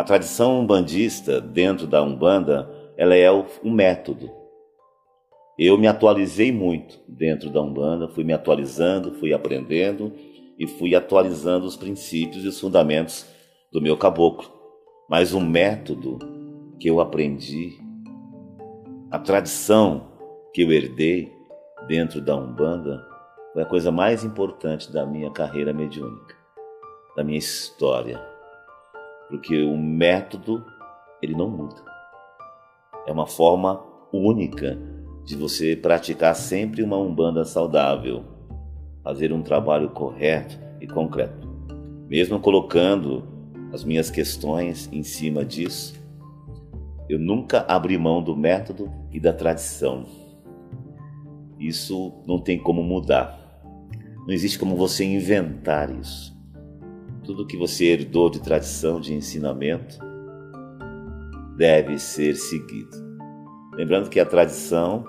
A tradição umbandista dentro da Umbanda, ela é um método. Eu me atualizei muito dentro da Umbanda, fui me atualizando, fui aprendendo e fui atualizando os princípios e os fundamentos do meu caboclo. Mas o método que eu aprendi, a tradição que eu herdei dentro da Umbanda, foi a coisa mais importante da minha carreira mediúnica, da minha história. Porque o método, ele não muda. É uma forma única de você praticar sempre uma Umbanda saudável, fazer um trabalho correto e concreto. Mesmo colocando as minhas questões em cima disso, eu nunca abri mão do método e da tradição. Isso não tem como mudar. Não existe como você inventar isso. Tudo que você herdou de tradição, de ensinamento, deve ser seguido. Lembrando que a tradição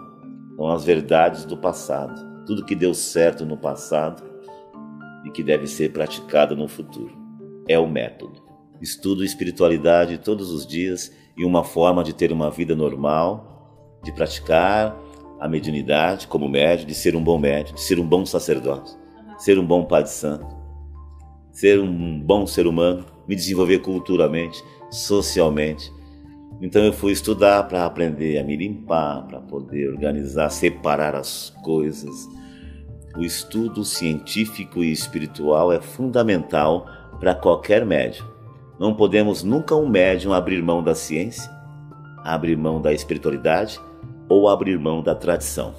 são as verdades do passado, tudo que deu certo no passado e que deve ser praticado no futuro. É o método. Estudo espiritualidade todos os dias e uma forma de ter uma vida normal, de praticar a mediunidade como médio, de ser um bom médio, de ser um bom sacerdote ser um bom pai de santo, ser um bom ser humano, me desenvolver culturalmente, socialmente. Então eu fui estudar para aprender a me limpar, para poder organizar, separar as coisas. O estudo científico e espiritual é fundamental para qualquer médium. Não podemos nunca um médium abrir mão da ciência, abrir mão da espiritualidade ou abrir mão da tradição.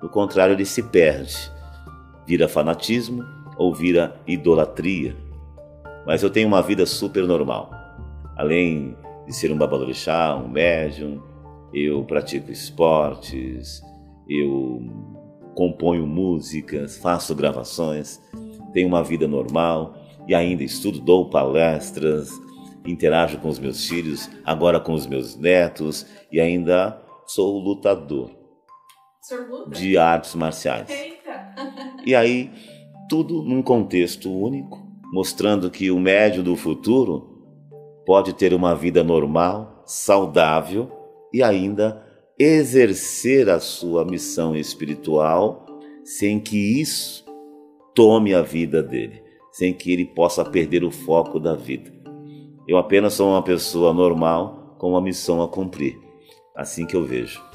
Do contrário, ele se perde vira fanatismo ou vira idolatria. Mas eu tenho uma vida super normal. Além de ser um babalorixá, um médium, eu pratico esportes, eu componho músicas, faço gravações, tenho uma vida normal e ainda estudo, dou palestras, interajo com os meus filhos, agora com os meus netos e ainda sou lutador de artes marciais. E aí, tudo num contexto único, mostrando que o médio do futuro pode ter uma vida normal, saudável e ainda exercer a sua missão espiritual sem que isso tome a vida dele, sem que ele possa perder o foco da vida. Eu apenas sou uma pessoa normal com uma missão a cumprir. Assim que eu vejo.